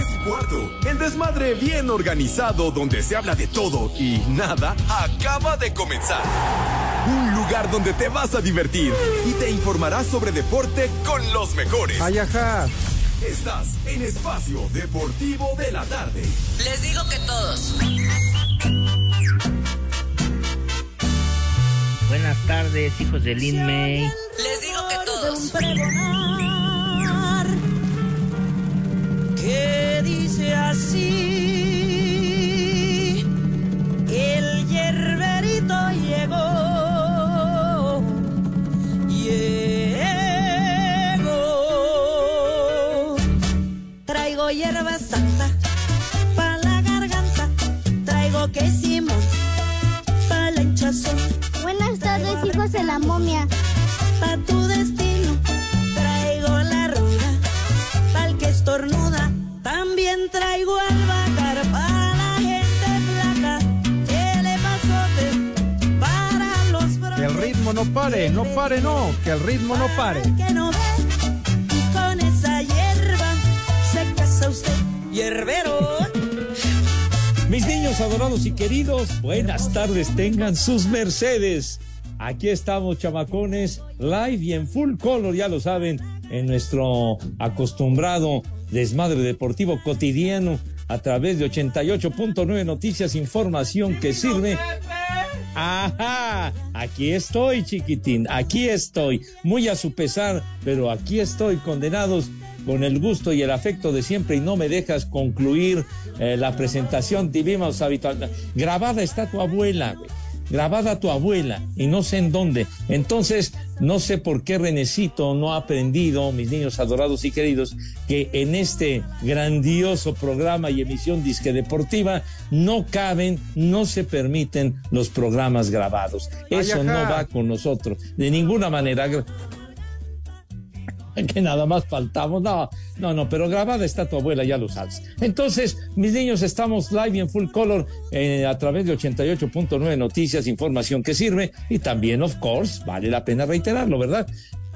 Son las 3 y cuarto. El desmadre bien organizado donde se habla de todo y nada acaba de comenzar. Un lugar donde te vas a divertir y te informarás sobre deporte con los mejores. Ay, ajá. Estás en Espacio Deportivo de la Tarde. Les digo que todos. Buenas tardes, hijos de Lin May. Les digo que todos. Que dice así, el hierberito llegó, llegó. Traigo hierba santa pa' la garganta, traigo quesimón pa' la hinchazón. Buenas tardes, hijos de la momia. Pa' tu destino traigo la ruda, tal que estornuda. Ritmo no pare, no pare, no. Que el ritmo no pare. que no ve y con esa hierba se casa usted hierbero. Mis niños adorados y queridos, buenas tardes, tengan sus mercedes. Aquí estamos, chamacones, live y en full color, ya lo saben, en nuestro acostumbrado desmadre deportivo cotidiano a través de 88.9 Noticias, información que sirve. Ajá, aquí estoy, chiquitín, aquí estoy, muy a su pesar, pero aquí estoy, condenados con el gusto y el afecto de siempre y no me dejas concluir eh, la presentación divimos habitual. Grabada está tu abuela, güey. Grabada tu abuela y no sé en dónde. Entonces, no sé por qué Renecito no ha aprendido, mis niños adorados y queridos, que en este grandioso programa y emisión disque deportiva no caben, no se permiten los programas grabados. Eso no va con nosotros, de ninguna manera que nada más faltamos. No, no, no, pero grabada está tu abuela, ya lo sabes. Entonces, mis niños, estamos live y en full color eh, a través de 88.9 Noticias, información que sirve y también, of course, vale la pena reiterarlo, ¿verdad?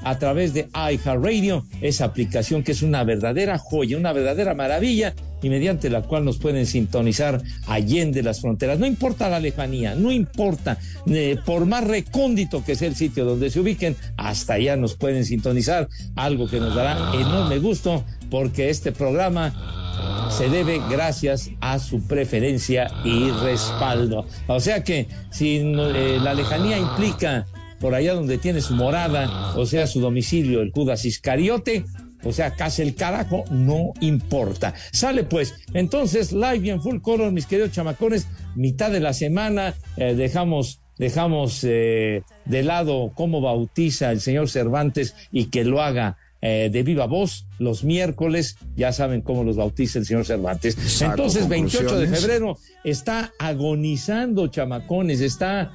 A través de iHeartRadio, esa aplicación que es una verdadera joya, una verdadera maravilla y mediante la cual nos pueden sintonizar allende las fronteras. No importa la lejanía, no importa, eh, por más recóndito que sea el sitio donde se ubiquen, hasta allá nos pueden sintonizar, algo que nos dará enorme gusto porque este programa se debe gracias a su preferencia y respaldo. O sea que si eh, la lejanía implica por allá donde tiene su morada, o sea, su domicilio, el Judas Iscariote, o sea, casi el carajo, no importa. Sale pues, entonces, live y en full color, mis queridos chamacones, mitad de la semana, eh, dejamos, dejamos eh, de lado cómo bautiza el señor Cervantes y que lo haga eh, de viva voz los miércoles, ya saben cómo los bautiza el señor Cervantes. Saco Entonces, 28 de febrero está agonizando, chamacones, está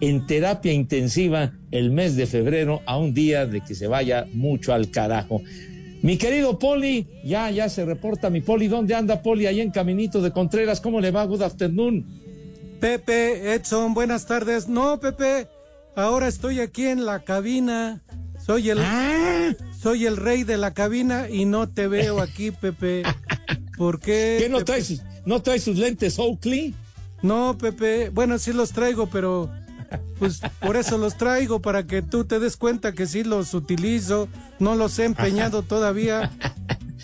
en terapia intensiva el mes de febrero a un día de que se vaya mucho al carajo. Mi querido Poli, ya, ya se reporta mi Poli. ¿Dónde anda Poli? Ahí en Caminito de Contreras. ¿Cómo le va? Good afternoon. Pepe, Edson, buenas tardes. No, Pepe, ahora estoy aquí en la cabina. Soy el, Ah, soy el rey de la cabina y no te veo aquí, Pepe. ¿Por qué? ¿qué no Pepe? trae sus, no trae sus lentes Oakley? No, Pepe. Bueno, sí los traigo, pero pues por eso los traigo, para que tú te des cuenta que sí los utilizo. No los he empeñado todavía.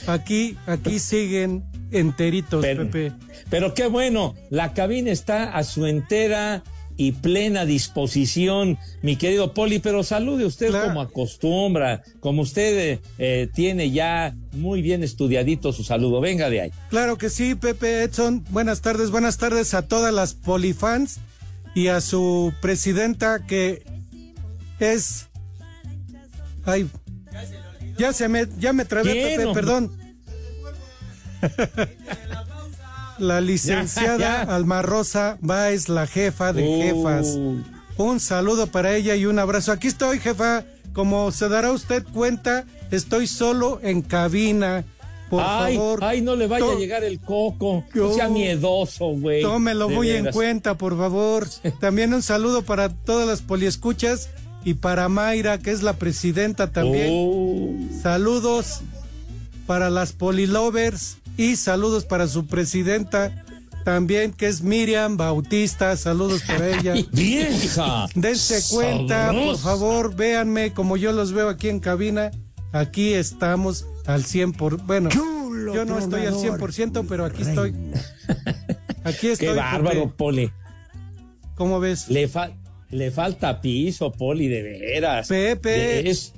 Aquí, aquí siguen enteritos, Pero, Pepe. pero qué bueno, la cabina está a su entera y plena disposición, mi querido Poli, pero salude usted Claro. como acostumbra, como usted eh, eh, tiene ya muy bien estudiadito su saludo. Venga de ahí. Claro que sí, Pepe Edson. Buenas tardes, buenas tardes a todas las polifans y a su presidenta que es... Ay, Ya se me, ya me trabé, perdón. La licenciada Ya, ya. Alma Rosa Báez, la jefa de Uh. jefas. Un saludo para ella y un abrazo. Aquí estoy, jefa. Como se dará usted cuenta, estoy solo en cabina. Por ay, favor. ay, no le vaya a llegar el coco. No Yo- sea miedoso, güey. Tómelo muy en cuenta, por favor. También un saludo para todas las poliescuchas y para Mayra, que es la presidenta también. Oh. Saludos para las polilovers y saludos para su presidenta también, que es Miriam Bautista. Saludos para ella. ¡Vieja! Dense cuenta, por favor, véanme como yo los veo aquí en cabina. Aquí estamos al 100 por... Bueno, yo no estoy al 100%, pero aquí estoy. Aquí estoy. ¡Qué bárbaro. Poli! ¿Cómo ves? Le, fa- le falta piso, Poli, de veras. Pepe. Es-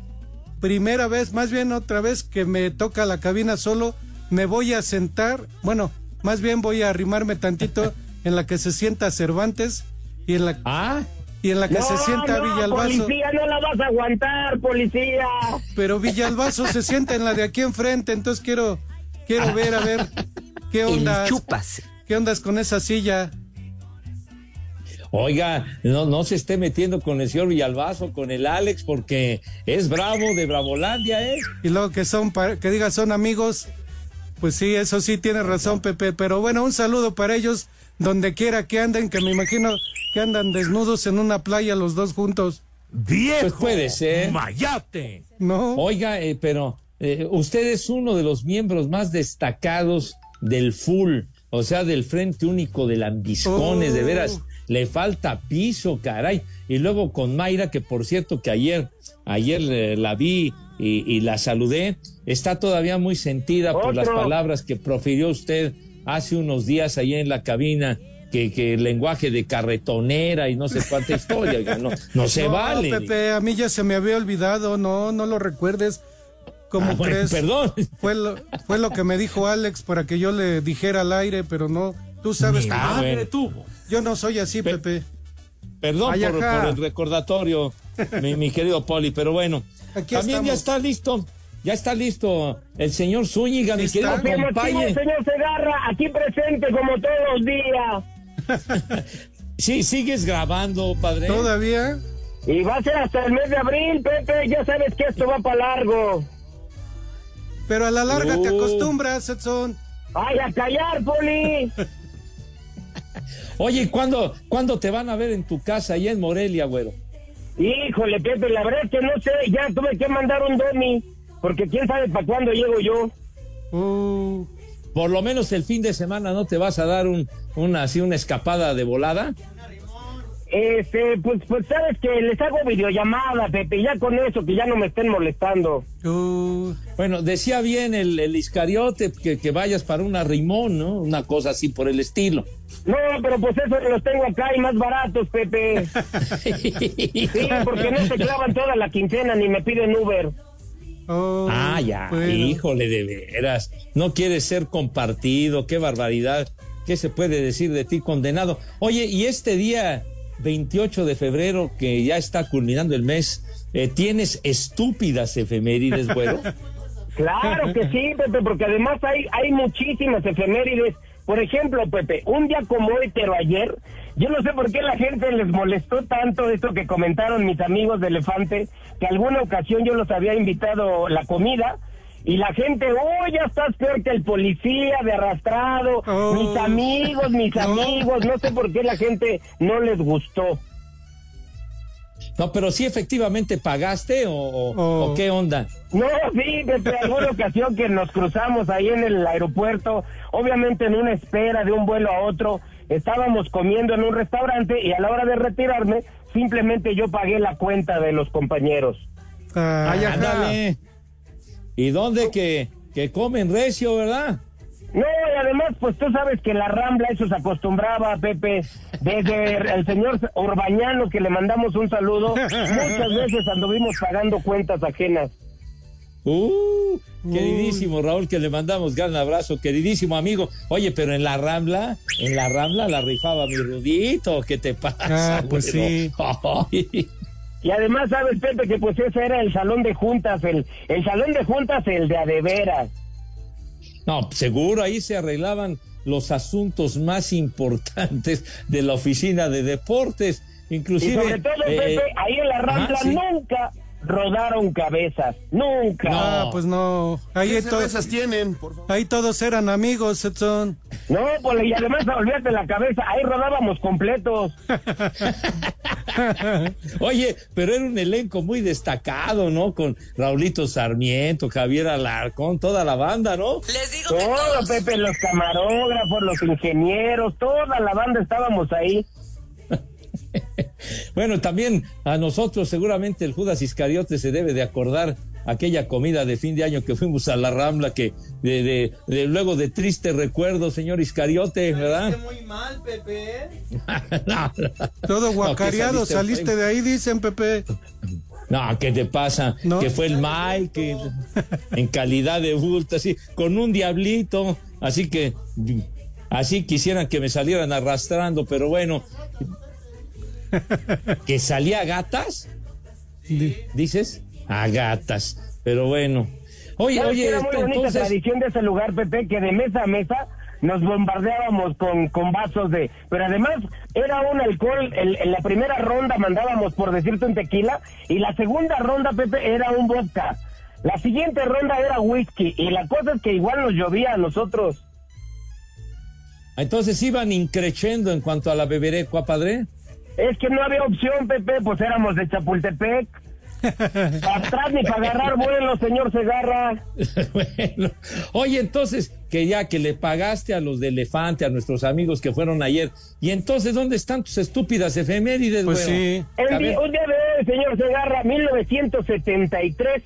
Primera vez, más bien otra vez que me toca la cabina solo, me voy a sentar, bueno, más bien voy a arrimarme tantito en la que se sienta Cervantes y en la, Ah, y en la que se sienta Villalbazo. Policía, no la vas a aguantar, policía. Pero Villalbazo se sienta en la de aquí enfrente, entonces quiero, quiero ver, a ver, qué onda, chupas. qué ondas con esa silla. oiga, no, no se esté metiendo con el señor Villalbazo, con el Alex, porque es bravo de Bravolandia, ¿eh? Y luego que son, que diga son amigos, pues sí, eso sí tiene razón Pepe, pero bueno, un saludo para ellos donde quiera que anden, que me imagino que andan desnudos en una playa los dos juntos, Viejo. Pues puede ser. Mayate. ¿no? Oiga, eh, pero eh, usted es uno de los miembros más destacados del full, o sea, del Frente Único de Lambiscones, de Oh. veras, le falta piso, caray. Y luego con Mayra, que por cierto que ayer, ayer eh, la vi y, y la saludé, está todavía muy sentida por las palabras que profirió usted hace unos días allá en la cabina. Que, que el lenguaje de carretonera y no sé cuánta historia, oiga, no, no se No, vale. Pepe, a mí ya se me había olvidado, no, no lo recuerdes. ¿Cómo Ah, bueno, crees? perdón. Fue lo, fue lo que me dijo Alex para que yo le dijera al aire, pero no, tú sabes que Ah, bueno. tuvo. yo no soy así, Pepe. Perdón por, por el recordatorio, mi, mi querido Poli, pero bueno. Aquí También ya está listo, ya está listo el señor Zúñiga, mi querido compañero. señor Segarra, aquí presente como todos los días. Sí, sigues grabando, padre. ¿Todavía? Y va a ser hasta el mes de abril, Pepe. Ya sabes que esto va para largo. Pero a la larga te acostumbras, Edson. ¡Ay, a callar, Poli! Oye, ¿cuándo, ¿cuándo te van a ver en tu casa allá en Morelia, güero? Híjole, Pepe, la verdad es que no sé. Ya tuve que mandar un domi. Porque quién sabe para cuándo llego yo. Uh, Por lo menos el fin de semana no te vas a dar un, una, así, una escapada de volada. Este, pues, pues sabes que les hago videollamada, Pepe. Ya con eso, que ya no me estén molestando. uh, Bueno, decía bien el, el Iscariote que, que vayas para una rimón, ¿no? Una cosa así por el estilo. No, pero pues eso los tengo acá y más baratos, Pepe. Sí, porque no se clavan toda la quincena ni me piden Uber. Oh, Ah, ya, bueno. híjole, de veras. No quieres ser compartido, qué barbaridad. ¿Qué se puede decir de ti, condenado? Oye, y este día 28 de febrero, que ya está culminando el mes, eh, ¿tienes estúpidas efemérides, güero? Claro que sí, Pepe, porque además hay, hay muchísimas efemérides. Por ejemplo, Pepe, un día como hoy, pero ayer, yo no sé por qué la gente les molestó tanto esto que comentaron mis amigos de Elefante, que alguna ocasión yo los había invitado la comida. Y la gente, oh, ya estás peor que el policía de arrastrado, Oh. mis amigos, mis amigos, no sé por qué la gente no les gustó. No, pero sí efectivamente pagaste o, o- Oh. o qué onda. No, sí, desde alguna ocasión que nos cruzamos ahí en el aeropuerto, obviamente en una espera de un vuelo a otro, estábamos comiendo en un restaurante y a la hora de retirarme, simplemente yo pagué la cuenta de los compañeros. Ah, Ay. ¿Y dónde que, que comen recio, verdad? No, además, pues tú sabes que en la Rambla eso se acostumbraba, Pepe, desde el señor Urbañano, que le mandamos un saludo, muchas veces anduvimos pagando cuentas ajenas. Uh, queridísimo Raúl, que le mandamos gran abrazo, queridísimo amigo. Oye, pero en la Rambla, en la Rambla la rifaba mi Rudito, ¿qué te pasa? Ah, pues sí. Y además, ¿sabes, Pepe? Que pues ese era el salón de juntas, el, el salón de juntas, el de adeveras. No, seguro ahí se arreglaban los asuntos más importantes de la oficina de deportes. Inclusive, y sobre todo, eh, Pepe, ahí en la Rambla sí. nunca rodaron cabezas. Nunca. Ah, pues no. Ahí, ¿Qué to- cervezas tienen? Por favor. ahí todos eran amigos, Edson. No, pues y además, olvídate la cabeza, ahí rodábamos completos. Oye, pero era un elenco muy destacado, ¿no? Con Raulito Sarmiento, Javier Alarcón, toda la banda, ¿no? Les digo que Todo, todos. Pepe, los camarógrafos, los ingenieros, toda la banda estábamos ahí. Bueno, también a nosotros seguramente el Judas Iscariote se debe de acordar aquella comida de fin de año que fuimos a la Rambla, que de, de- de- luego de triste recuerdo, señor Iscariote, ¿verdad? Muy mal, Pepe. no, Todo guacareado, saliste de ahí, dicen Pepe. no, ¿qué te pasa? No. Que fue el Mike, que en calidad de bulto, así, con un diablito, así que así quisieran que me salieran arrastrando, pero bueno, que salía a gatas, dices, a gatas, pero bueno. Oye, ¿Sabes oye, era muy bonita entonces, tradición de ese lugar, Pepe, que de mesa a mesa nos bombardeábamos con, con vasos de... Pero además era un alcohol, el- en la primera ronda mandábamos, por decirte, un tequila, y la segunda ronda, Pepe, era un vodka. La siguiente ronda era whisky, y la cosa es que igual nos llovía a nosotros. entonces iban increciendo en cuanto a la beberecua, padre. Es que no había opción, Pepe, pues éramos de Chapultepec. Atrás ni para agarrar vuelo, señor Segarra. bueno, oye, entonces, que ya que le pagaste a los de Elefante, a nuestros amigos que fueron ayer, y entonces, ¿dónde están tus estúpidas efemérides, Pues sí. El A di- ver. un día de hoy, señor Segarra, 1973,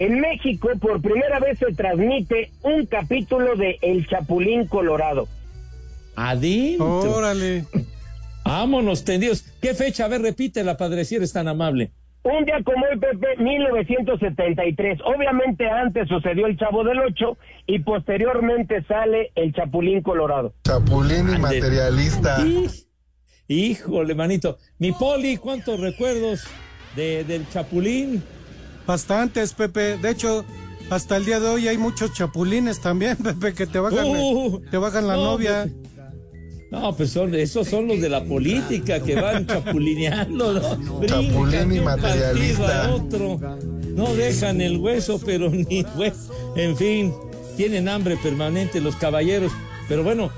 en México por primera vez se transmite un capítulo de El Chapulín Colorado. Adentro. Órale. Vámonos, tendidos. ¿Qué fecha? A ver, repítela, padre, si eres tan amable. Un día como hoy, Pepe, 1973. Obviamente antes sucedió El Chavo del Ocho y posteriormente sale El Chapulín Colorado. Chapulín y materialista. Híjole, manito. Mi poli, ¿cuántos recuerdos de, del Chapulín? Bastantes, Pepe. De hecho, hasta el día de hoy hay muchos chapulines también, Pepe, que te bajan, Uh, te bajan la no, novia. No, pues son, esos son los de la política que van chapulineando, ¿no? Brincan Chapulín y de un partido a otro. No dejan el hueso, pero ni hueso. En fin, tienen hambre permanente los caballeros. Pero bueno,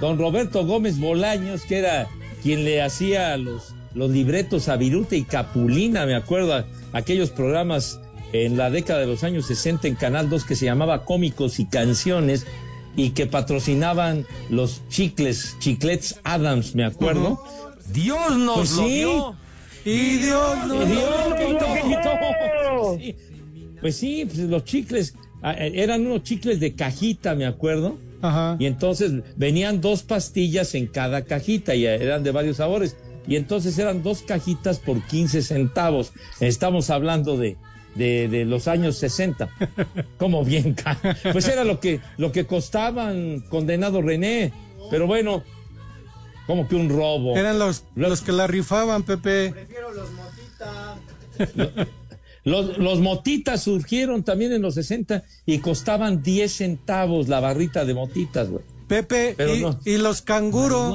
don Roberto Gómez Bolaños, que era quien le hacía los, los libretos a Viruta y Capulina, me acuerdo, aquellos programas en la década de los años 60 en Canal 2 que se llamaba Cómicos y Canciones y que patrocinaban los chicles, chiclets Adams, me acuerdo. Dios nos Pues lo sí. dio. Y Dios no. Dios, quitó. Sí. Pues sí, pues los chicles, ah, eh, eran unos chicles de cajita, me acuerdo. Ajá. Y entonces venían dos pastillas en cada cajita y eran de varios sabores. Y entonces eran dos cajitas por 15 centavos. Estamos hablando de, de, de los años 60. Como bien, ca- pues era lo que, lo que costaban condenado René. Pero bueno, como que un robo. Eran los, los que la rifaban, Pepe. Los, los motitas surgieron también en los 60 y costaban 10 centavos la barrita de motitas, güey. Pepe Pero y, no. y los canguro.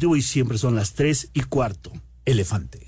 y siempre son las 3 y cuarto. Elefante.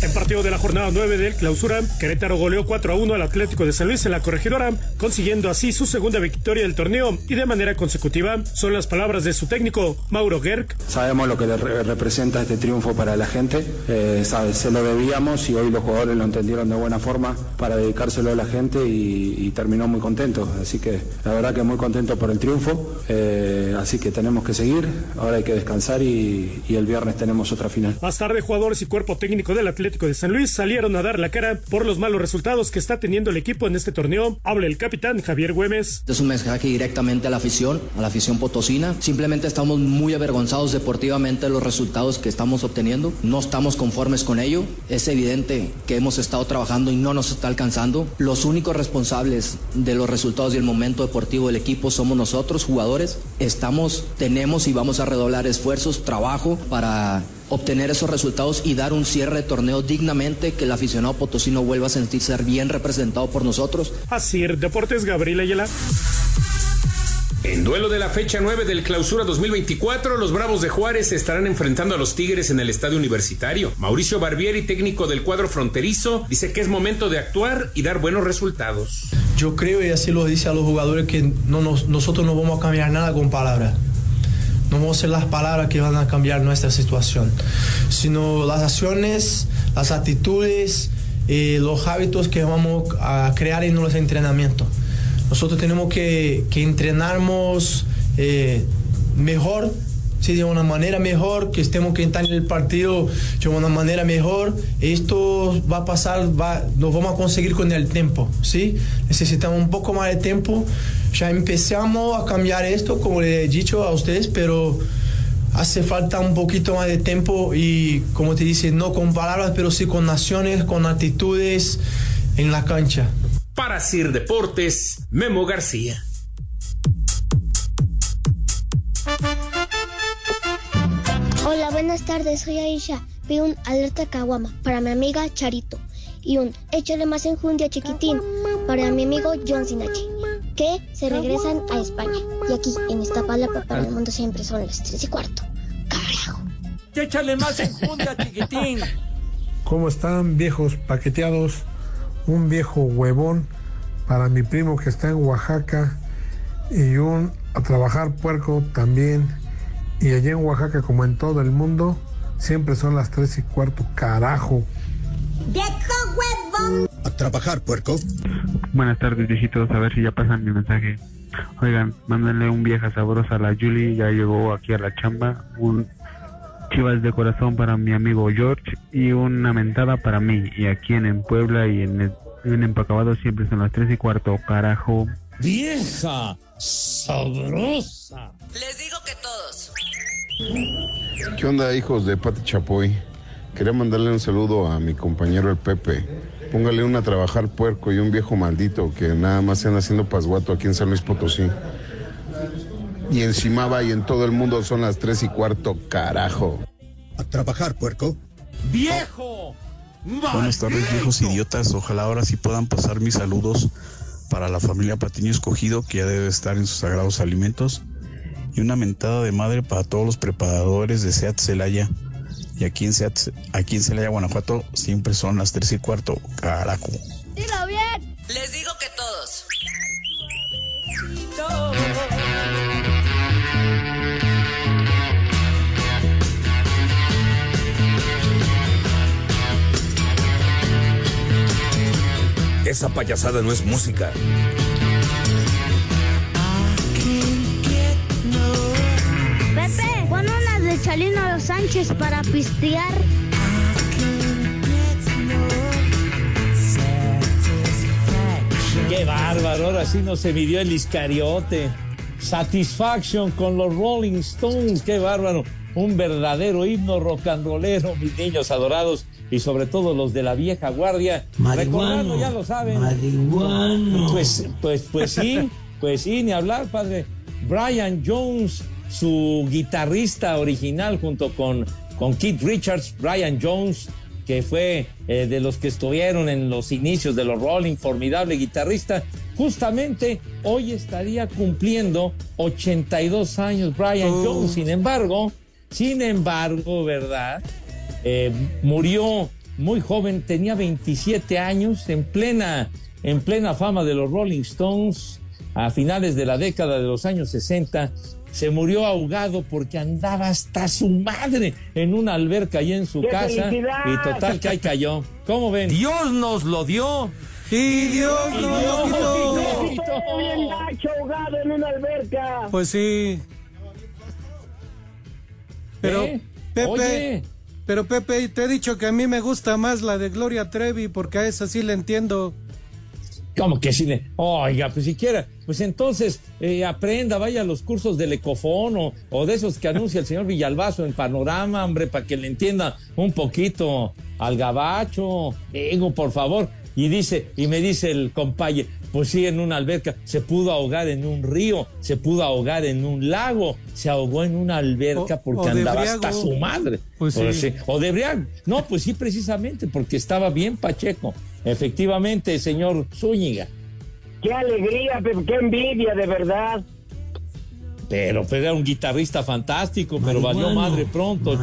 En partido de la jornada 9 del clausura, Querétaro goleó 4 a 1 al Atlético de San Luis en la corregidora, consiguiendo así su segunda victoria del torneo y de manera consecutiva. Son las palabras de su técnico, Mauro Gerg. Sabemos lo que le re- representa este triunfo para la gente, eh, sabe, se lo debíamos y hoy los jugadores lo entendieron de buena forma para dedicárselo a la gente y, y terminó muy contento. Así que la verdad que muy contento por el triunfo, eh, así que tenemos que seguir, ahora hay que descansar y, y el viernes tenemos otra final. Más tarde, jugadores y cuerpo técnico del Atlético de San Luis salieron a dar la cara por los malos resultados que está teniendo el equipo en este torneo. Habla el capitán Javier Güemes. Es un mensaje directamente a la afición, a la afición potosina. Simplemente estamos muy avergonzados deportivamente de los resultados que estamos obteniendo. No estamos conformes con ello. Es evidente que hemos estado trabajando y no nos está alcanzando. Los únicos responsables de los resultados y el momento deportivo del equipo somos nosotros, jugadores. Estamos, tenemos y vamos a redoblar esfuerzos, trabajo para obtener esos resultados y dar un cierre de torneo dignamente, que el aficionado potosino vuelva a sentirse bien representado por nosotros. Así, Deportes Gabriel Ayala. En duelo de la fecha 9 del Clausura 2024, los Bravos de Juárez se estarán enfrentando a los Tigres en el Estadio Universitario. Mauricio Barbieri, técnico del cuadro fronterizo, dice que es momento de actuar y dar buenos resultados. Yo creo, y así lo dice a los jugadores, que no nos- nosotros no vamos a cambiar nada con palabras. No vamos a ser las palabras que van a cambiar nuestra situación, sino las acciones, las actitudes, eh, los hábitos que vamos a crear en los entrenamientos. Nosotros tenemos que, que entrenarnos eh, mejor, sí, de una manera mejor, que estemos que estar en el partido de una manera mejor. Esto va a pasar, va, lo vamos a conseguir con el tiempo, ¿sí? Necesitamos un poco más de tiempo. Ya empezamos a cambiar esto, como le he dicho a ustedes, pero hace falta un poquito más de tiempo y, como te dice, no con palabras, pero sí con acciones, con actitudes en la cancha. Para Sir Deportes, Memo García. Buenas tardes, soy Aisha. Pido un alerta caguama para mi amiga Charito y un échale más enjundia chiquitín para mi amigo John Sinachi, que se regresan a España. Y aquí, en esta palapa para el mundo siempre son las tres y cuarto. Échale más enjundia, chiquitín. ¿Cómo están viejos paqueteados? Un viejo huevón para mi primo que está en Oaxaca y un a trabajar puerco también. Y allá en Oaxaca, como en todo el mundo, siempre son las tres y cuarto, carajo. A trabajar puerco. Buenas tardes, viejitos. A ver si ya pasan mi mensaje. Oigan, mándenle un vieja sabrosa a la Julie. Ya llegó aquí a la chamba. Un chivas de corazón para mi amigo George. Y una mentada para mí. Y aquí en, en Puebla y en, en Empacabado siempre son las tres y cuarto. Carajo. Vieja, sabrosa. Les digo que todos. ¿Qué onda, hijos de Pati Chapoy? Quería mandarle un saludo a mi compañero el Pepe. Póngale una a trabajar puerco y un viejo maldito que nada más se anda haciendo pasguato aquí en San Luis Potosí. Y encima va y en todo el mundo son las tres y cuarto, carajo. A trabajar puerco. ¡Viejo! Buenas tardes, viejos idiotas. Ojalá ahora sí puedan pasar mis saludos para la familia Patiño Escogido, que ya debe estar en sus sagrados alimentos. Y una mentada de madre para todos los preparadores de SEAT Celaya. Y aquí en, Seat, aquí en Celaya, Guanajuato, siempre son las tres y cuarto. Carajo. Dilo bien. Les digo que todos. Esa payasada no es música. Pepe, pon unas de Chalino Sánchez para pistear. Qué bárbaro, ahora sí no se midió el iscariote. Satisfaction con los Rolling Stones, qué bárbaro. Un verdadero himno rock and rollero, mis niños adorados, y sobre todo los de la vieja guardia. Recordando, ya lo saben. Pues, pues, pues sí, pues sí, ni hablar, padre. Brian Jones, su guitarrista original junto con, con Keith Richards, Brian Jones, que fue eh, de los que estuvieron en los inicios de los Rolling, formidable guitarrista, justamente hoy estaría cumpliendo 82 años Brian Oh. Jones. Sin embargo, sin embargo, ¿verdad? Eh, murió muy joven, tenía 27 años, en plena, en plena fama de los Rolling Stones, a finales de la década de los años 60, se murió ahogado porque andaba hasta su madre en una alberca ahí en su ¡Qué casa felicidad! y total que ahí cayó. ¿Cómo ven? Dios nos lo dio. Y Dios Y nos Dios lo quitó. Gacho ahogado en una alberca. Pues sí. Pero, ¿Eh? Pepe, Oye. Pero Pepe, te he dicho que a mí me gusta más la de Gloria Trevi porque a esa sí le entiendo. ¿Cómo que sí? le- Oiga, pues siquiera, pues entonces eh, aprenda, vaya a los cursos del Ecofón o, de esos que anuncia el señor Villalbazo en Panorama, hombre, para que le entienda un poquito al gabacho. Digo, por favor. Y dice, y me dice el compaye, pues sí, en una alberca, se pudo ahogar en un río, se pudo ahogar en un lago, se ahogó en una alberca O- porque o andaba briago. hasta su madre. Pues O sí. O de briago. No, pues sí, precisamente, porque estaba bien Pacheco. Efectivamente, señor Zúñiga. Qué alegría, qué envidia, de verdad. Pero, pero era un guitarrista fantástico, pero valió madre pronto.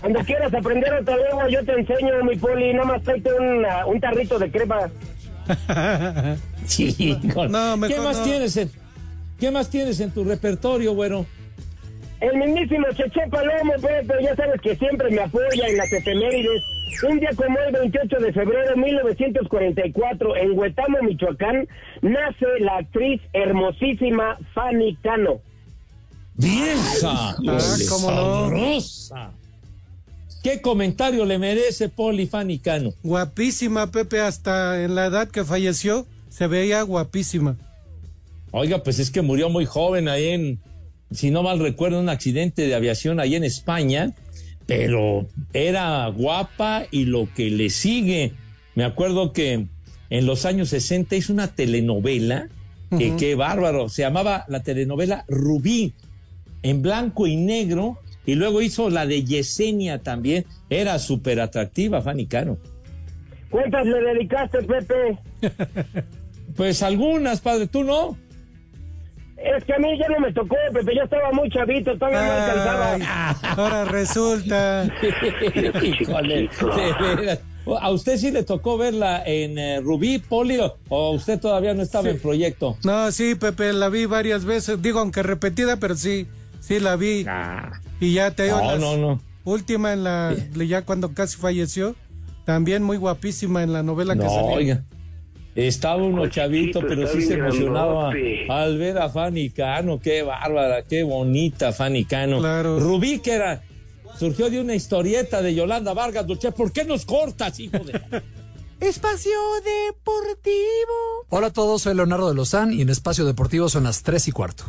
Cuando quieras aprender otra lengua, yo te enseño, mi poli. Nada más tráete un, ah, un tarrito de crema. Con- No, ¿Qué más no. tienes en, qué más tienes en tu repertorio, güero? El mismísimo Cheche Palomo, Pepe, ya sabes que siempre me apoya en las efemérides. Un día como el 28 de febrero de 1944, en Huetamo, Michoacán, nace la actriz hermosísima Fanny Cano. ¡Vieja! Ah, cómo no. ¿Qué comentario le merece Poli Fanicano? Guapísima, Pepe, hasta en la edad que falleció, se veía guapísima. Oiga, pues es que murió muy joven ahí en, si no mal recuerdo, un accidente de aviación ahí en España, pero era guapa y lo que le sigue. Me acuerdo que en los años 60 hizo una telenovela, que qué bárbaro, se llamaba la telenovela Rubí, en blanco y negro, y luego hizo la de Yesenia también, era súper atractiva, Fanny Cano. ¿Cuántas le dedicaste, Pepe? Pues algunas, padre, tú no. Es que a mí ya no me tocó, Pepe, ya estaba muy chavito, todavía no alcanzaba. Ahora resulta. Híjole, de veras. ¿A usted sí le tocó verla en eh, Rubí, Poli, o- usted todavía no estaba en proyecto? No, sí, Pepe, la vi varias veces. Digo, aunque repetida, pero sí, sí la vi. Y ya te digo, No, no, no. Última en la, ya cuando casi falleció, también muy guapísima en la novela que salió. oiga. Estaba uno chavito, pero sí se emocionaba grandote. al ver a Fanny Cano. Qué bárbara, qué bonita Fanny Cano. Claro. Rubí, que era, surgió de una historieta de Yolanda Vargas Dulce. ¿Por qué nos cortas, hijo de...? Espacio Deportivo. Hola a todos, soy Leonardo de Lozán y en Espacio Deportivo son las 3 y cuarto.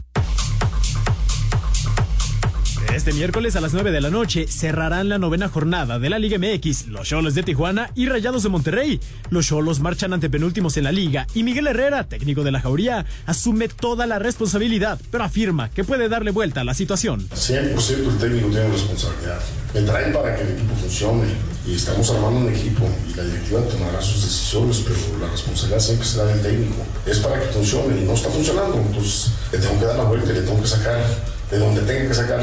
Este miércoles a las 9 de la noche cerrarán la novena jornada de la Liga MX, los Cholos de Tijuana y Rayados de Monterrey. Los Cholos marchan ante penúltimos en la liga y Miguel Herrera, técnico de la Jauría, asume toda la responsabilidad, pero afirma que puede darle vuelta a la situación. 100% el técnico tiene responsabilidad. Me traen para que el equipo funcione y estamos armando un equipo y la directiva tomará sus decisiones, pero la responsabilidad siempre será del técnico. Es para que funcione y no está funcionando, entonces le tengo que dar la vuelta y le tengo que sacar de donde tenga que sacar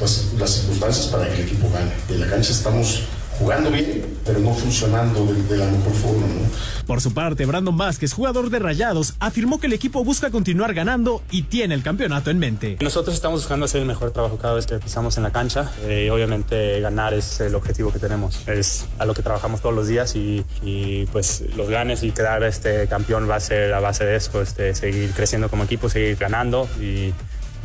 las, las- circunstancias para que el equipo gane. En la cancha estamos jugando bien, pero no funcionando de, de la mejor forma, ¿no? Por su parte, Brandon Vázquez, jugador de Rayados, afirmó que el equipo busca continuar ganando y tiene el campeonato en mente. Nosotros estamos buscando hacer el mejor trabajo cada vez que pisamos en la cancha. Eh, y obviamente ganar es el objetivo que tenemos. Es a lo que trabajamos todos los días y, y, pues los ganes y quedar este campeón va a ser a base de eso, este, seguir creciendo como equipo, seguir ganando y,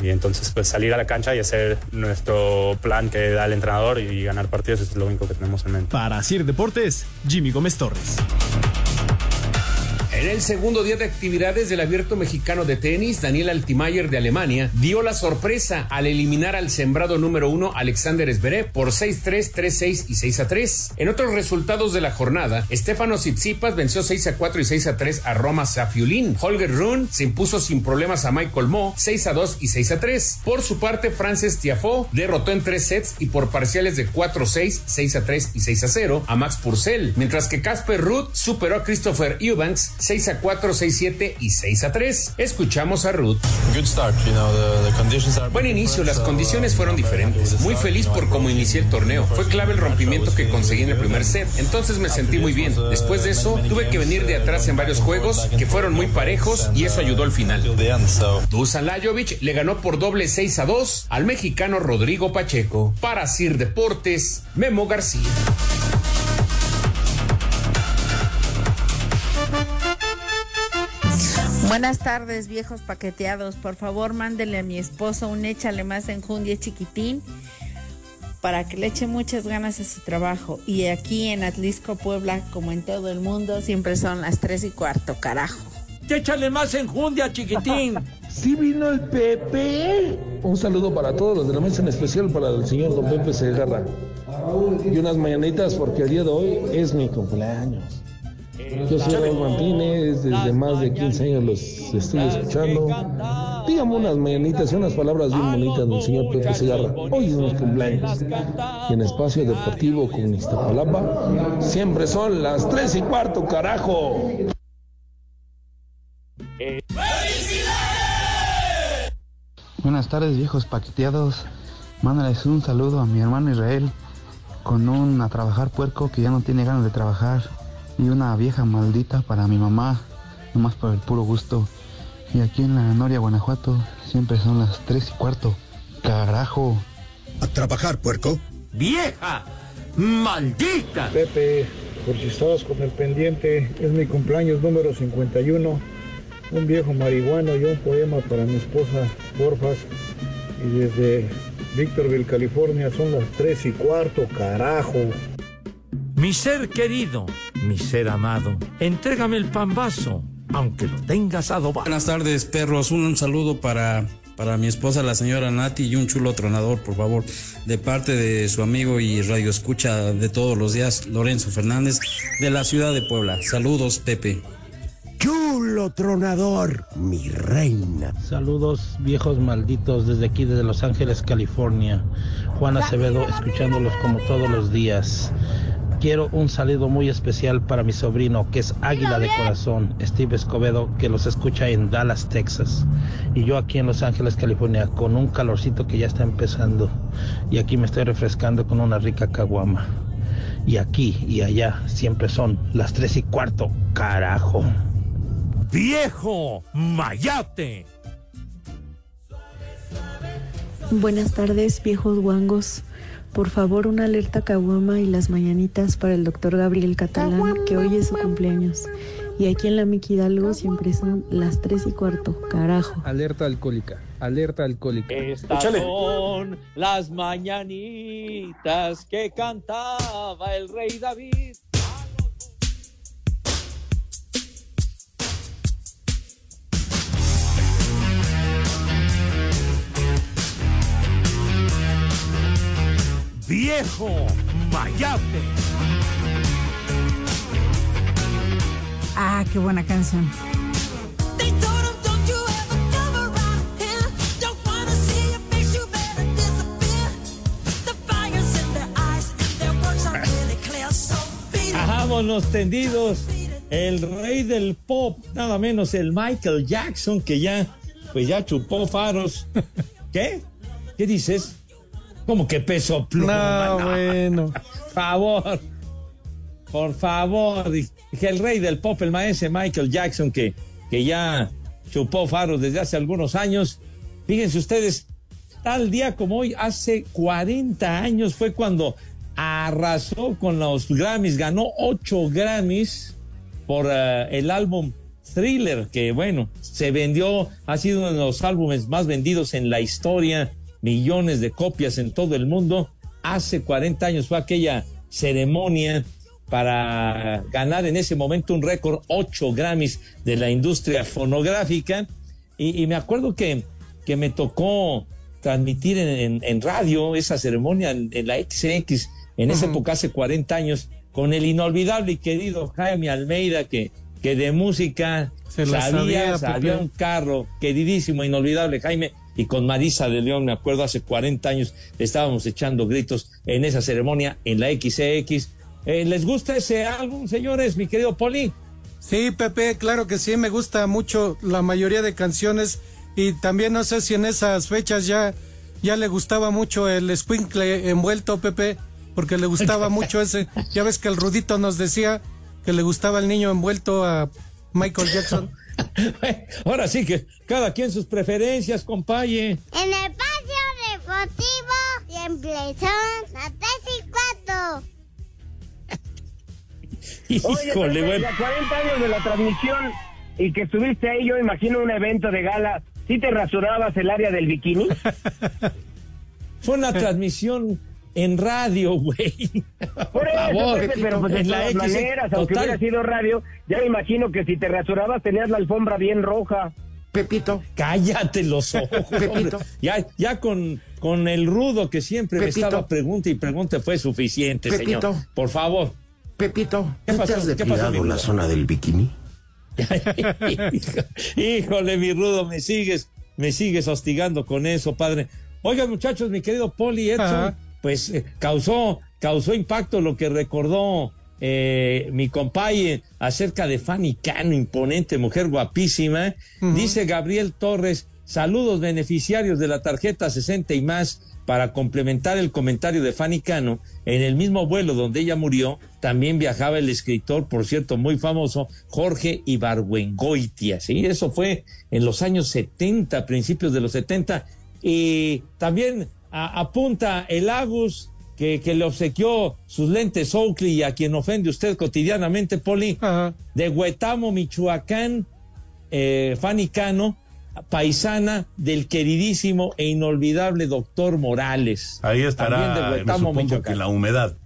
y entonces pues salir a la cancha y hacer nuestro plan que da el entrenador y ganar partidos es lo único que tenemos en mente. Para Sir Deportes, Jimmy Gómez Torres. En el segundo día de actividades del Abierto Mexicano de Tenis, Daniel Altimayer de Alemania dio la sorpresa al eliminar al sembrado número uno Alexander Zverev por 6-3, 3-6 y 6-3. En otros resultados de la jornada, Stefano Tsitsipas venció 6-4 y 6-3 a Roma Safiulin. Holger Rune se impuso sin problemas a Michael Mo 6-2 y 6-3. Por su parte, Frances Tiafoe derrotó en tres sets y por parciales de 4-6, 6-3 y 6-0 a Max Purcell, mientras que Casper Ruud superó a Christopher Eubanks 6 a 4, 6 7 y 6 a 3. Escuchamos a Ruth. Buen inicio, las condiciones fueron diferentes. Muy feliz por cómo inicié el torneo. Fue clave el rompimiento que conseguí en el primer set. Entonces me sentí muy bien. Después de eso, tuve que venir de atrás en varios juegos que fueron muy parejos y eso ayudó al final. Dusan Lajovic le ganó por doble 6 a 2 al mexicano Rodrigo Pacheco. Para Sir Deportes, Memo García. Buenas tardes, viejos paqueteados. Por favor, mándenle a mi esposo un échale más enjundia chiquitín para que le eche muchas ganas a su trabajo. Y aquí en Atlisco, Puebla, como en todo el mundo, siempre son las tres y cuarto, carajo. Échale más enjundia, chiquitín. ¿Sí vino el Pepe? Un saludo para todos los de la mesa, en especial para el señor Don Pepe Segarra. Y unas mañanitas porque el día de hoy es mi cumpleaños. Yo soy Raúl Martínez, desde más de 15 años los estoy escuchando. Dígame unas mañanitas y unas palabras bien bonitas del señor Pepe Segarra. Hoy es mi cumpleaños. Y en Espacio Deportivo con Iztapalapa siempre son las 3 y cuarto, carajo. Buenas tardes, viejos paqueteados. Mándales un saludo a mi hermano Israel con un a trabajar puerco que ya no tiene ganas de trabajar y una vieja maldita para mi mamá, nomás por el puro gusto. Y aquí en la Noria, Guanajuato, siempre son las 3 y cuarto. Carajo. A trabajar, puerco. ¡Vieja! ¡Maldita! Pepe, por si estabas con el pendiente, es mi cumpleaños número 51. Un viejo marihuano y un poema para mi esposa, Borfas. Y desde Victorville, California, son las 3 y cuarto, carajo. Mi ser querido, mi ser amado, entrégame el pambazo, aunque lo tengas adobado. Buenas tardes, perros. Un, saludo para, para mi esposa, la señora Nati, y un chulo tronador, por favor, de parte de su amigo y radio escucha de todos los días, Lorenzo Fernández, de la ciudad de Puebla. Saludos, Pepe. Chulo tronador, mi reina. Saludos viejos malditos desde aquí, desde Los Ángeles, California. Juan Acevedo, escuchándolos como todos los días. Quiero un saludo muy especial para mi sobrino, que es Águila de Corazón, Steve Escobedo, que los escucha en Dallas, Texas. Y yo aquí en Los Ángeles, California, con un calorcito que ya está empezando. Y aquí me estoy refrescando con una rica caguama. Y aquí y allá siempre son las tres y cuarto, carajo. ¡Viejo mayate! Buenas tardes, viejos guangos. Por favor, una alerta caguama y las mañanitas para el doctor Gabriel Catalán, que hoy es su cumpleaños. Y aquí en la Mickey Hidalgo siempre son las tres y cuarto, carajo. Alerta alcohólica, alerta alcohólica. Estas son las mañanitas que cantaba el rey David. ¡Viejo mayate! Ah, qué buena canción. Vámonos tendidos. El rey del pop, nada menos el Michael Jackson, que ya, pues ya chupó faros. ¿Qué? ¿Qué dices? ¿Cómo que peso pluma? No, bueno. Por favor. Por favor. Dije el rey del pop, el maestro Michael Jackson, que, que ya chupó faros desde hace algunos años. Fíjense ustedes, tal día como hoy, hace 40 años fue cuando arrasó con los Grammys, ganó ocho Grammys por uh, el álbum Thriller, que bueno, se vendió, ha sido uno de los álbumes más vendidos en la historia, millones de copias en todo el mundo. Hace 40 años fue aquella ceremonia para ganar en ese momento un récord, ocho Grammys de la industria fonográfica. Y, y me acuerdo que, que me tocó transmitir en, en, en radio esa ceremonia en, en la XX en esa época hace 40 años, con el inolvidable y querido Jaime Almeida, que, que de música Se sabía, sabía, sabía un carro, queridísimo, inolvidable Jaime, y con Marisa de León, me acuerdo, hace 40 años estábamos echando gritos en esa ceremonia en la XX. Eh, ¿Les gusta ese álbum, señores, mi querido Poli? Sí, Pepe, claro que sí, me gusta mucho la mayoría de canciones y también no sé si en esas fechas ya, ya le gustaba mucho el sprinkle envuelto, Pepe, porque le gustaba mucho ese. Ya ves que el Rudito nos decía que le gustaba el niño envuelto a Michael Jackson. Ahora sí que cada quien sus preferencias, compañe. En el patio deportivo siempre son las 3 y 4. Oye, Híjole, a 40 años de la transmisión y que estuviste ahí, yo imagino un evento de gala. ¿Sí te rasurabas el área del bikini? Fue una transmisión en radio, güey. Por eso, favor, Pepe, pero pues de en la todas X, maneras, aunque total. hubiera sido radio, ya me imagino que si te rasurabas tenías la alfombra bien roja. Pepito. Cállate los ojos. Pepito. hombre. Ya, ya con, con el rudo que siempre Pepito. me estaba pregunta y pregunta fue suficiente, Pepito. señor. Por favor. Pepito, ¿Qué ¿tú pasó? te has ¿Qué pasó, depilado la zona del bikini? Híjole, mi rudo, me sigues, me sigues hostigando con eso, padre. Oigan, muchachos, mi querido Poli Edson, Ajá. Pues eh, causó, causó impacto lo que recordó eh, mi compañero acerca de Fanny Cano, imponente mujer guapísima. Dice Gabriel Torres, saludos beneficiarios de la tarjeta 60 y más. Para complementar el comentario de Fanny Cano, en el mismo vuelo donde ella murió, también viajaba el escritor, por cierto, muy famoso, Jorge Ibargüengoitia. ¿sí? Eso fue en los años 70, principios de los 70. Y también a- apunta el Agus, que, que le obsequió sus lentes Oakley y a quien ofende usted cotidianamente, Poli, de Huetamo, Michoacán, eh, Fanny Cano, paisana del queridísimo e inolvidable doctor Morales. Ahí También de estará, me Huetamo, supongo Michoacán. que la humedad.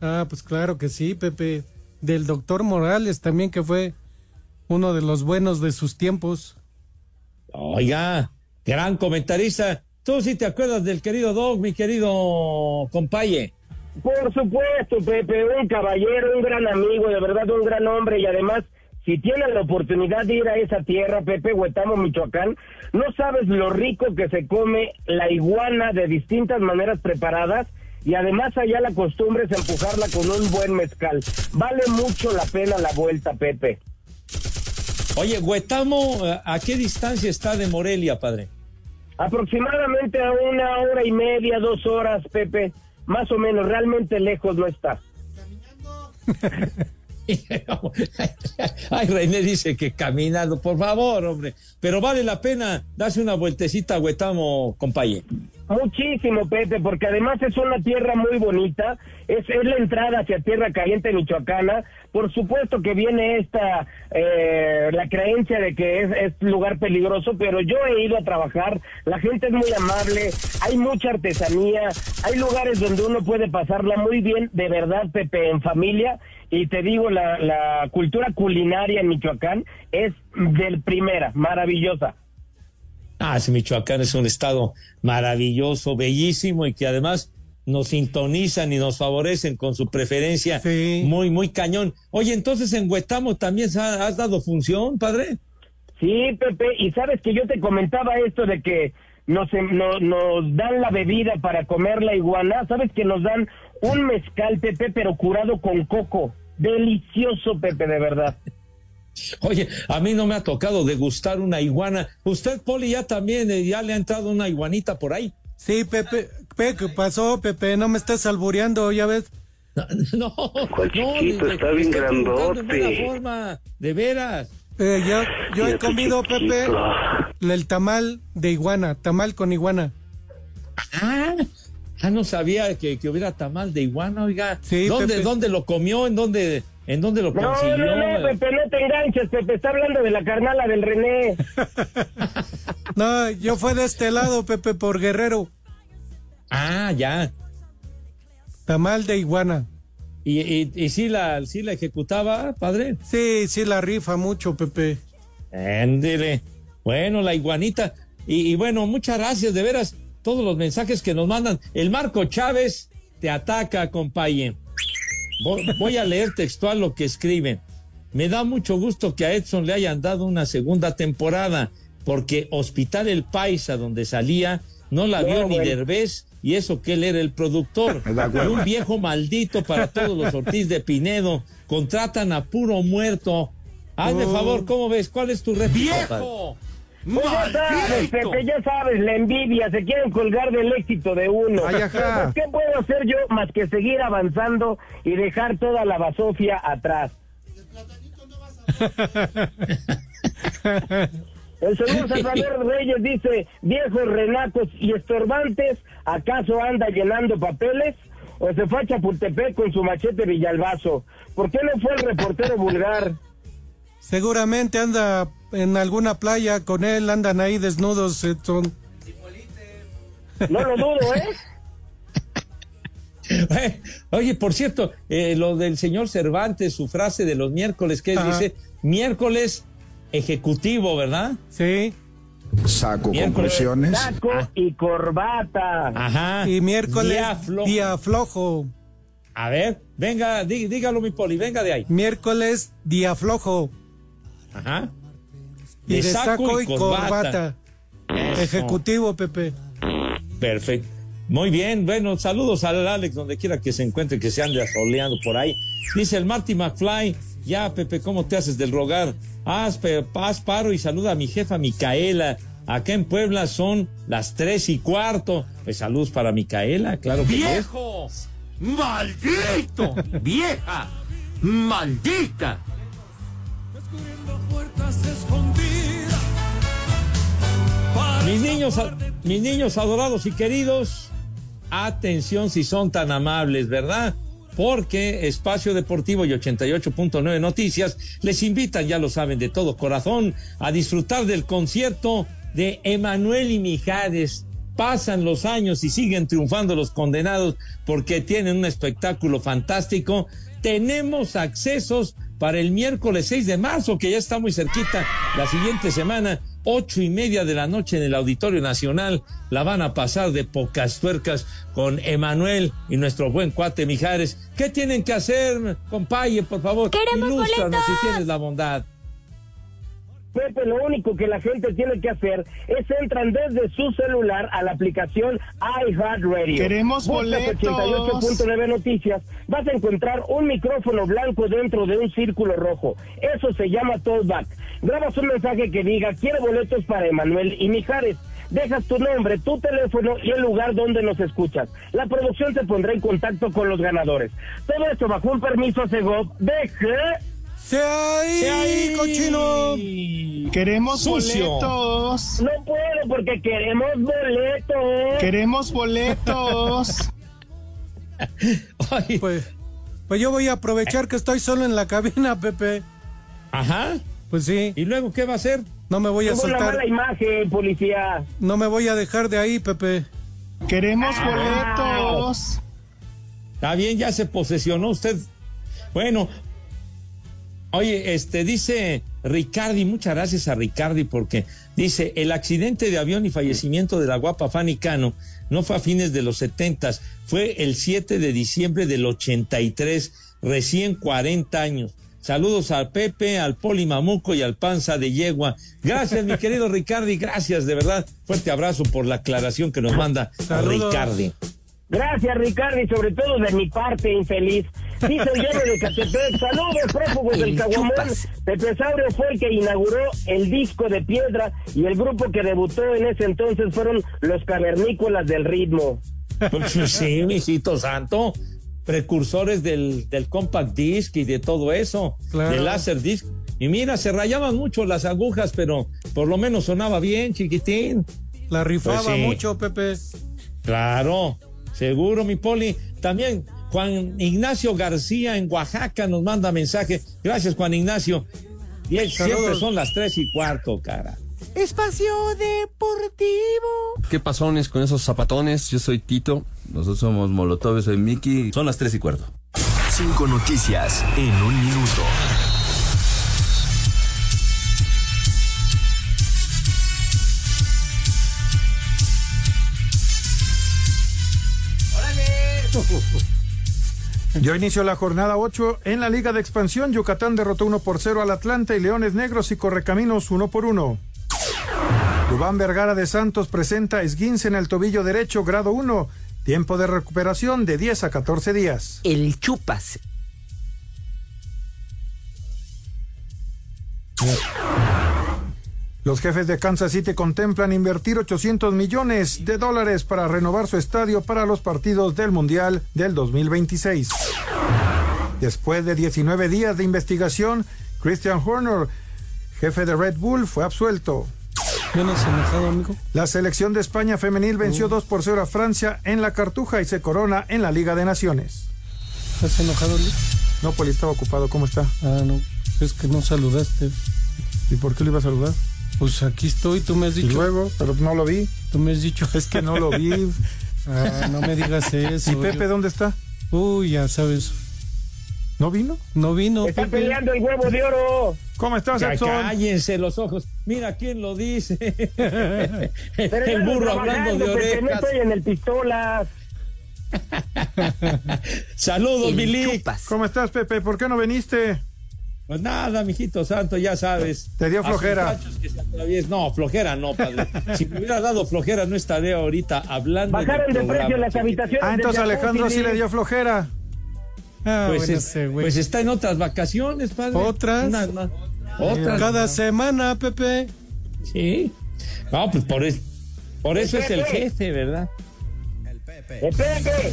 Ah, pues claro que sí, Pepe. Del doctor Morales también, que fue uno de los buenos de sus tiempos. Oiga, gran comentarista. Tú sí te acuerdas del querido Doc, mi querido compaye. Por supuesto, Pepe, un caballero, un gran amigo, de verdad un gran hombre y además, si tienen la oportunidad de ir a esa tierra, Pepe, Huetamo, Michoacán, no sabes lo rico que se come la iguana de distintas maneras preparadas y además allá la costumbre es empujarla con un buen mezcal. Vale mucho la pena la vuelta, Pepe. Oye, Huetamo, ¿a qué distancia está de Morelia, padre? Aproximadamente a una hora y media, dos horas, Pepe. Más o menos, realmente lejos no está. Ay, René dice que caminando, por favor, hombre. Pero vale la pena darse una vueltecita a Huetamo, compaye. Muchísimo, Pepe, porque además es una tierra muy bonita, es, es la entrada hacia Tierra Caliente Michoacana. Por supuesto que viene esta, eh, la creencia de que es, es lugar peligroso, pero yo he ido a trabajar, la gente es muy amable, hay mucha artesanía, hay lugares donde uno puede pasarla muy bien, de verdad, Pepe, en familia. Y te digo, la, la cultura culinaria en Michoacán es del primera, maravillosa. Ah, sí, Michoacán es un estado maravilloso, bellísimo y que además nos sintonizan y nos favorecen con su preferencia muy, muy cañón. Oye, entonces en Huetamo también ha- has dado función, padre. Sí, Pepe, y sabes que yo te comentaba esto de que nos, no- nos dan la bebida para comer la iguana, sabes que nos dan un mezcal, Pepe, pero curado con coco. Delicioso, Pepe, de verdad. Oye, a mí no me ha tocado degustar una iguana. Usted, Poli, ya también, eh, ya le ha entrado una iguanita por ahí. Sí, Pepe, Pepe, ¿qué pasó, Pepe? No me estés albureando, ya ves. No, ¿Cuál chiquito? está bien grandote. forma, de veras. Eh, yo yo he comido, Pepe, el tamal de iguana, tamal con iguana. Ah, ah, no sabía que, que hubiera tamal de iguana, oiga. ¿Dónde, Pepe. ¿Dónde lo comió? ¿En dónde, en dónde lo No, consiguió? no, no, Pepe, no te enganches, Pepe, está hablando de la carnala del René. No, yo fue de este lado, Pepe, por Guerrero. Ah, ya. Tamal de iguana. ¿Y, y, y sí, la, sí la ejecutaba, padre? Sí, sí la rifa mucho, Pepe. Ándele. Bueno, la iguanita. Y, y bueno, muchas gracias, de veras, todos los mensajes que nos mandan. El Marco Chávez te ataca, compañe. Voy, voy a leer textual lo que escriben. Me da mucho gusto que a Edson le hayan dado una segunda temporada, porque Hospital El Paisa, donde salía, no la No, vio ni bueno. Derbez, y eso que él era el productor. Y un viejo maldito para todos los Ortiz de Pinedo. Contratan a puro muerto. Hazme Oh. favor, ¿cómo ves? ¿Cuál es tu réplica? ¡Viejo! Pues ya sabes, Pepe, ya sabes, la envidia, se quieren colgar del éxito de uno. Ay, ajá. Pero, pues, ¿Qué puedo hacer yo más que seguir avanzando y dejar toda la basofia atrás? El señor Salvador Reyes dice, viejos renacos y estorbantes, ¿acaso anda llenando papeles? ¿O se fue a Chapultepec con su machete Villalbazo? ¿Por qué no fue el reportero vulgar? Seguramente anda en alguna playa con él, andan ahí desnudos. eh, son- No lo dudo, ¿eh? Eh, Oye, por cierto, eh, lo del señor Cervantes, su frase de los miércoles, que Ajá. dice miércoles ejecutivo, ¿verdad? Sí. Saco Miércoles. conclusiones. Saco y corbata. Ajá. Y miércoles, Día flojo. día flojo. A ver, venga, dí- dígalo mi poli, venga de ahí. Miércoles, día flojo. Ajá. Y de, saco, y corbata. Ejecutivo, Pepe. Perfecto. Muy bien, bueno, saludos al Alex donde quiera que se encuentre, que se ande asoleando por ahí. Dice el Marty McFly, ya Pepe, ¿cómo te haces del rogar? Haz, pe- haz paro y saluda a mi jefa Micaela. Acá en Puebla son las tres y cuarto. Pues saludos para Micaela, claro que sí. ¡Viejo! ¡Maldito! ¡Vieja! ¡Maldita! Mis niños, mis niños adorados y queridos, atención si son tan amables, ¿verdad? Porque Espacio Deportivo y 88.9 Noticias les invitan, ya lo saben, de todo corazón, a disfrutar del concierto de Emanuel y Mijares. Pasan los años y siguen triunfando los condenados porque tienen un espectáculo fantástico. Tenemos accesos para el miércoles 6 de marzo, que ya está muy cerquita, la siguiente semana, ocho y media de la noche en el Auditorio Nacional. La van a pasar de pocas tuercas con Emanuel y nuestro buen cuate Mijares. ¿Qué tienen que hacer, compaye, por favor? ¡Queremos Ilústranos boletos! si tienes la bondad. Pepe, lo único que la gente tiene que hacer es entran desde su celular a la aplicación iHeartRadio. Queremos boletos. 88.9 Noticias. Vas a encontrar un micrófono blanco dentro de un círculo rojo. Eso se llama Tollback. Grabas un mensaje que diga, quiero boletos para Emanuel y Mijares. Dejas tu nombre, tu teléfono y el lugar donde nos escuchas. La producción se pondrá en contacto con los ganadores. Todo esto bajo un permiso Segov de ¡Se ahí, cochino! Queremos Sucio. boletos. No puedo porque queremos boletos. Queremos boletos. Ay, Pues, pues yo voy a aprovechar que estoy solo en la cabina, Pepe. Ajá. Pues sí, ¿Y luego qué va a hacer? no me voy a soltar. mala imagen, policía. No me voy a dejar de ahí, Pepe. Queremos Ah. boletos. Está bien, ya se posesionó usted. Bueno, oye, este dice Ricardi, muchas gracias a Ricardi porque dice, el accidente de avión y fallecimiento de la guapa Fanny Cano no fue a fines de los setentas, fue el 7 de diciembre del 83, recién 40 años. Saludos al Pepe, al Poli Mamuco y al Panza de Yegua. Gracias, mi querido Ricardi, gracias, de verdad. Fuerte abrazo por la aclaración que nos manda Saludos. Ricardi. Gracias, Ricardo, y sobre todo de mi parte, infeliz. Dice el Guerrero de Catepec. Saludos, prófugos del Caguamón. Pepe Saurio fue el que inauguró el disco de piedra y el grupo que debutó en ese entonces fueron los cavernícolas del ritmo. Pues sí, misito santo. Precursores del, del compact disc y de todo eso. Claro. Del láser disc. Y mira, se rayaban mucho las agujas, pero por lo menos sonaba bien, chiquitín. La rifaba Pues sí. mucho, Pepe. Claro, seguro, mi poli. También Juan Ignacio García en Oaxaca nos manda mensaje. Gracias, Juan Ignacio. Y él- siempre son las tres y cuarto, cara. Espacio Deportivo. ¿Qué pasones con esos zapatones? Yo soy Tito. Nosotros somos Molotov, yo soy Mickey. Son las tres y cuarto. Cinco noticias en un minuto. Yo inicio la jornada 8 en la Liga de Expansión. Yucatán derrotó 1 por 0 al Atlanta y Leones Negros y Correcaminos 1 por 1. Dubán Vergara de Santos presenta esguince en el tobillo derecho grado 1. Tiempo de recuperación de 10 a 14 días. El chupas. Los jefes de Kansas City contemplan invertir 800 millones de dólares para renovar su estadio para los partidos del Mundial del 2026. Después de 19 días de investigación, Christian Horner, jefe de Red Bull, fue absuelto. enojado, amigo? La selección de España femenil venció 2 por 0 a Francia en la Cartuja y se corona en la Liga de Naciones. ¿Estás enojado, Lick? No, Poli, estaba ocupado. ¿Cómo está? Ah, no. Es que no saludaste. ¿Y por qué lo iba a saludar? Pues aquí estoy, tú me has dicho. Y luego, pero no lo vi. Tú me has dicho. Es que no lo vi. ah, no me digas eso. ¿Y Pepe dónde está? Uy, ya sabes. ¿No vino? No vino. Está peleando el huevo de oro. ¿Cómo estás, Ya Edson? cállense los ojos. Mira quién lo dice. Pero el burro hablando de Pepe, No orejas. estoy en el pistolas. Saludos, Billy. ¿Cómo estás, Pepe? ¿Por qué no viniste? Pues nada, mijito santo, ya sabes. Te dio flojera. que se No, flojera no, padre. si me hubiera dado flojera, no estaría ahorita hablando. Bajaron de precio las habitaciones. Ah, entonces Alejandro sí le dio flojera. Ah, Pues, bueno, es- sé, güey. pues está en otras vacaciones, padre. ¿Otras? Una- una- otras. Cada semana, Pepe. Sí. No, pues por, es- por eso es el jefe, ¿verdad? El Pepe. El Pepe.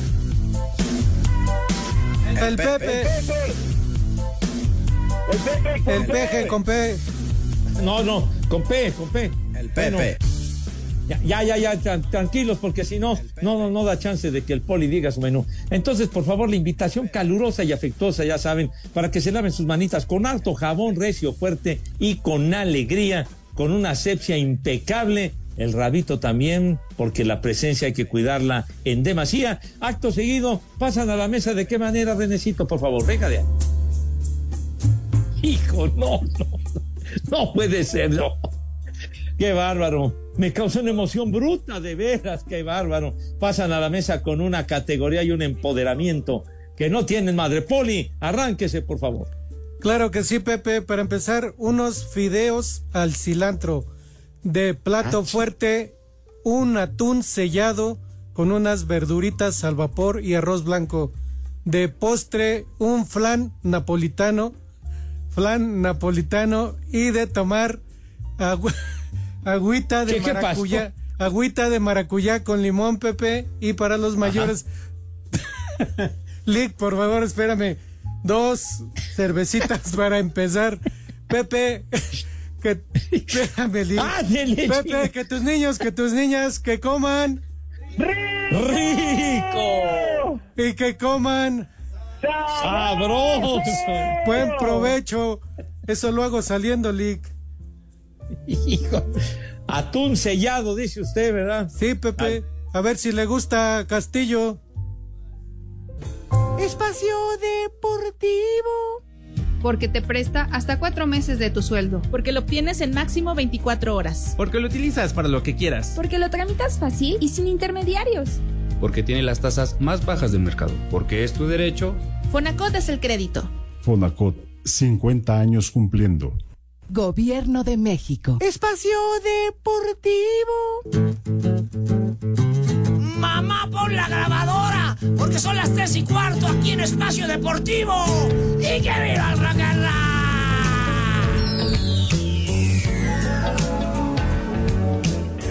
El Pepe. El P. peje con P. No, no, con P, con P. El Bueno, Pepe. ya, ya, ya, ya, tran- tranquilos, porque si no, no, no, no da chance de que el poli diga su menú. Entonces, por favor, la invitación calurosa y afectuosa, ya saben, para que se laven sus manitas con harto jabón recio, fuerte y con alegría, con una asepsia impecable. El rabito también, porque la presencia hay que cuidarla en demasía. Acto seguido, pasan a la mesa. ¿De qué manera, Renecito? Por favor, venga de ahí. Hijo, no, no, no, puede ser, no. Qué bárbaro. Me causó una emoción bruta, de veras, qué bárbaro. Pasan a la mesa con una categoría y un empoderamiento que no tienen madre. Poli, arránquese, por favor. Claro que sí, Pepe. Para empezar, unos fideos al cilantro. De plato fuerte, un atún sellado con unas verduritas al vapor y arroz blanco. De postre, un flan napolitano. Flan napolitano y de tomar agua- agüita de ¿Qué- qué pasó? maracuyá. Agüita de maracuyá con limón, Pepe. Y para los mayores, Lick, por favor, espérame. Dos cervecitas para empezar. Pepe, que espérame, Lick. Ándele, Pepe, que tus niños, que tus niñas, que coman ¡Rico! y que coman. ¡Sabroso! Buen provecho. Eso lo hago saliendo, Lick. Hijo, atún sellado, dice usted, ¿verdad? Sí, Pepe. A ver si le gusta Castillo. Espacio Deportivo. Porque te presta hasta cuatro meses de tu sueldo. Porque lo obtienes en máximo 24 horas. Porque lo utilizas para lo que quieras. Porque lo tramitas fácil y sin intermediarios. Porque tiene las tasas más bajas del mercado. Porque es tu derecho. Fonacot es el crédito. Fonacot, 50 años cumpliendo. Gobierno de México. Espacio Deportivo. Mamá, pon la grabadora, porque son las tres y cuarto aquí en Espacio Deportivo. ¡Y que viva el rock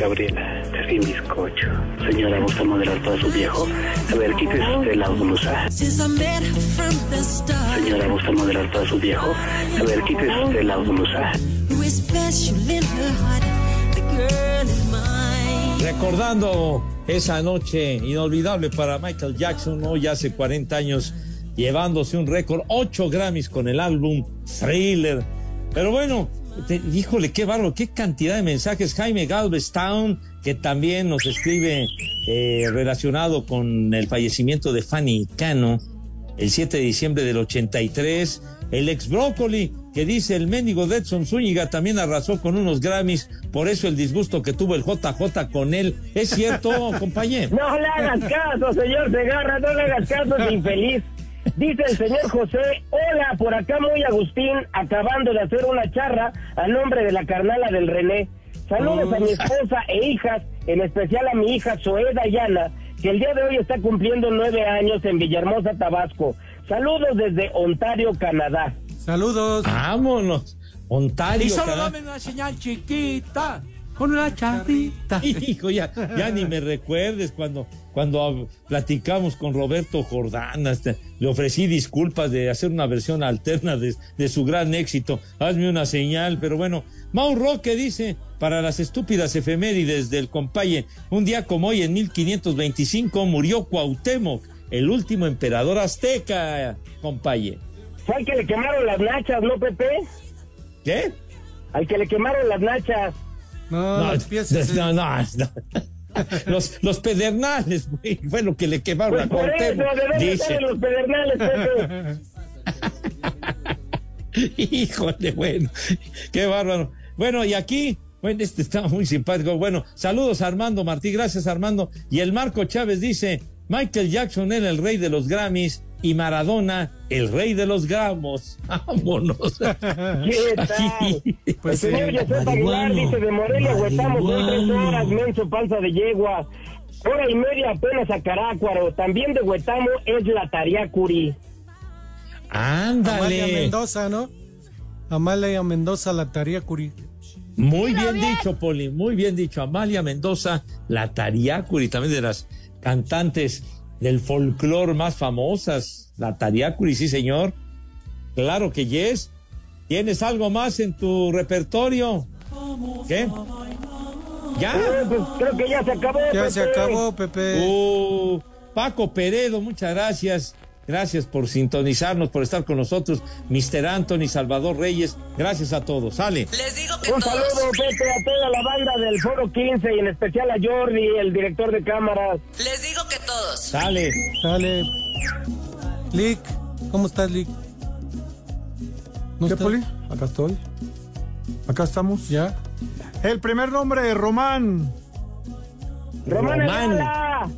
Gabriela, di bizcocho. Señora, ¿gusta modelar todo su viejo? A ver, quítese usted la blusa. Señora, ¿gusta modelar todo su viejo? A ver, quítese usted la blusa. Recordando esa noche inolvidable para Michael Jackson, hoy hace 40 años, llevándose un récord, 8 Grammys con el álbum Thriller. Pero bueno, te- híjole, qué bárbaro, qué cantidad de mensajes. Jaime Galveston, que también nos escribe eh, relacionado con el fallecimiento de Fanny Cano el 7 de diciembre del 83. El ex Brócoli, que dice el mendigo de Edson Zúñiga también arrasó con unos Grammys, por eso el disgusto que tuvo el JJ con él. ¿Es cierto, compañero? No le hagas caso, señor Segarra, no le hagas caso, es infeliz. Dice el señor José, hola, por acá muy Agustín, acabando de hacer una charra a nombre de la carnala del René. Saludos a mi esposa e hijas, en especial a mi hija Zoe Dayana, que el día de hoy está cumpliendo nueve años en Villahermosa, Tabasco. Saludos desde Ontario, Canadá. Saludos. Vámonos. Ontario. Y solo caray. dame una señal chiquita con una charrita. Hijo, ya, ya ni me recuerdes cuando, cuando platicamos con Roberto Jordán, hasta le ofrecí disculpas de hacer una versión alterna de, de su gran éxito. Hazme una señal, pero bueno. Mau Roque dice, para las estúpidas efemérides del compaye, un día como hoy en 1525 murió Cuauhtémoc, el último emperador azteca, compaye. Fue al que le quemaron las nachas, ¿no, Pepe? ¿Qué? Al que le quemaron las nachas. No, No, los pies no, no, no. Los, los pedernales, güey, fue lo que le quemaron Pues a por eso, Cuauhtémoc. ¿de dónde dice. los pedernales, Pepe? Híjole, bueno, qué bárbaro. Bueno, y aquí, bueno, este está muy simpático. Bueno, saludos a Armando Martí, gracias Armando. Y el Marco Chávez dice, Michael Jackson era el rey de los Grammys y Maradona el rey de los gramos. Vámonos. ¿Qué tal? Pues el señor sí. José Aguilar dice de Morelia, Huetamos, son tres horas, menso, panza de yegua. Hora y media apenas a Carácuaro. También de Huetamo es la Tariacuri. Amalia Ándale. Mendoza, ¿no? Amalia Mendoza, la tarea curi. Muy bien dicho, Poli, muy bien dicho. Amalia Mendoza, la Tariacuri, también de las cantantes del folclore más famosas. La Tariacuri, sí, señor. Claro que yes. ¿Tienes algo más en tu repertorio? ¿Qué? ¿Ya? Eh, pues creo que ya se acabó. Ya se Pepe. acabó, Pepe. Uh, Paco Peredo, muchas gracias. Gracias por sintonizarnos, por estar con nosotros. Mr. Anthony, Salvador Reyes, gracias a todos. Sale. Un saludo, Pepe, a toda la banda del Foro 15 y en especial a Jordi, el director de cámaras. Les digo que todos. Sale. Sale. Lick, ¿cómo estás, Lick? ¿No ¿Qué, estás? Poli? Acá estoy. Acá estamos. ¿Ya? El primer nombre, Román. Román Román.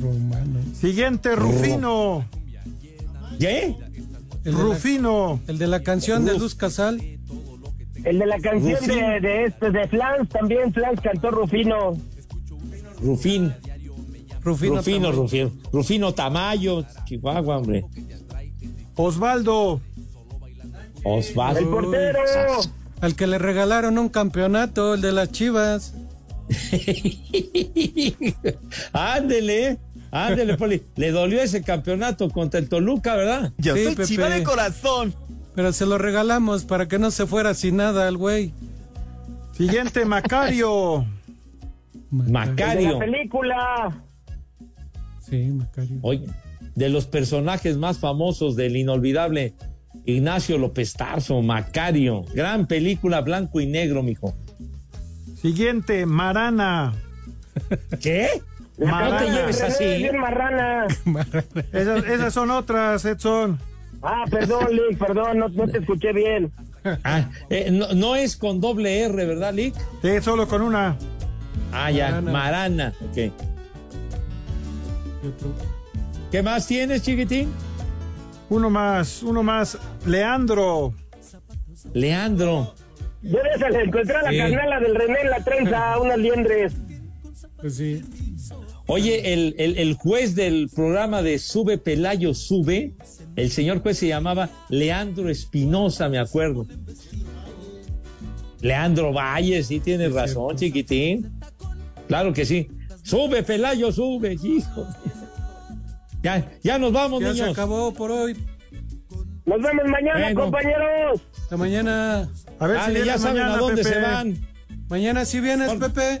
Romano. Siguiente, Rufino. ¿Qué? El de la- Rufino. El de la canción de Luz Casal. El de la canción de, de este, de Flans, también Flans cantó Rufino. Rufín. Rufino. Rufino. Rufino. Rufino Tamayo, Chihuahua, hombre. Osvaldo. El Osvaldo. portero. Al que le regalaron un campeonato, el de las chivas. ándele, ándele, Poli. Le dolió ese campeonato contra el Toluca, ¿verdad? Yo soy chiva de corazón. Pero se lo regalamos para que no se fuera sin nada al güey. Siguiente, Macario. El de Macario. la película. Sí, Macario. Oye, de los personajes más famosos del inolvidable Ignacio López Tarso, Macario. Gran película, blanco y negro, mijo. Siguiente, Marana. ¿Qué? Marana. No te lleves así. Esas, esas son otras, Edson. Ah, perdón, Lick, perdón, no, no te escuché bien. Ah, eh, no, no es con doble R, ¿verdad, Lick? Sí, solo con una. Ah, ya, Marana. Marana. ok. ¿Qué más tienes, chiquitín? Uno más, uno más. Leandro. Leandro. Yo le encontré a la Sí. carnala del René en la trenza, unas liendres. Pues sí. Oye, el, el- el juez del programa de Sube Pelayo Sube, el señor juez se llamaba Leandro Espinosa, me acuerdo. Leandro Valle, sí tienes razón, chiquitín. Claro que sí. Sube, Pelayo, sube, hijo. Ya, ya nos vamos, Ya se niños. acabó por hoy. Nos vemos mañana, Bueno. compañeros. Hasta mañana. A ver si Dale, ya vienes saben mañana, a dónde Pepe. se van. Mañana sí vienes, Pepe.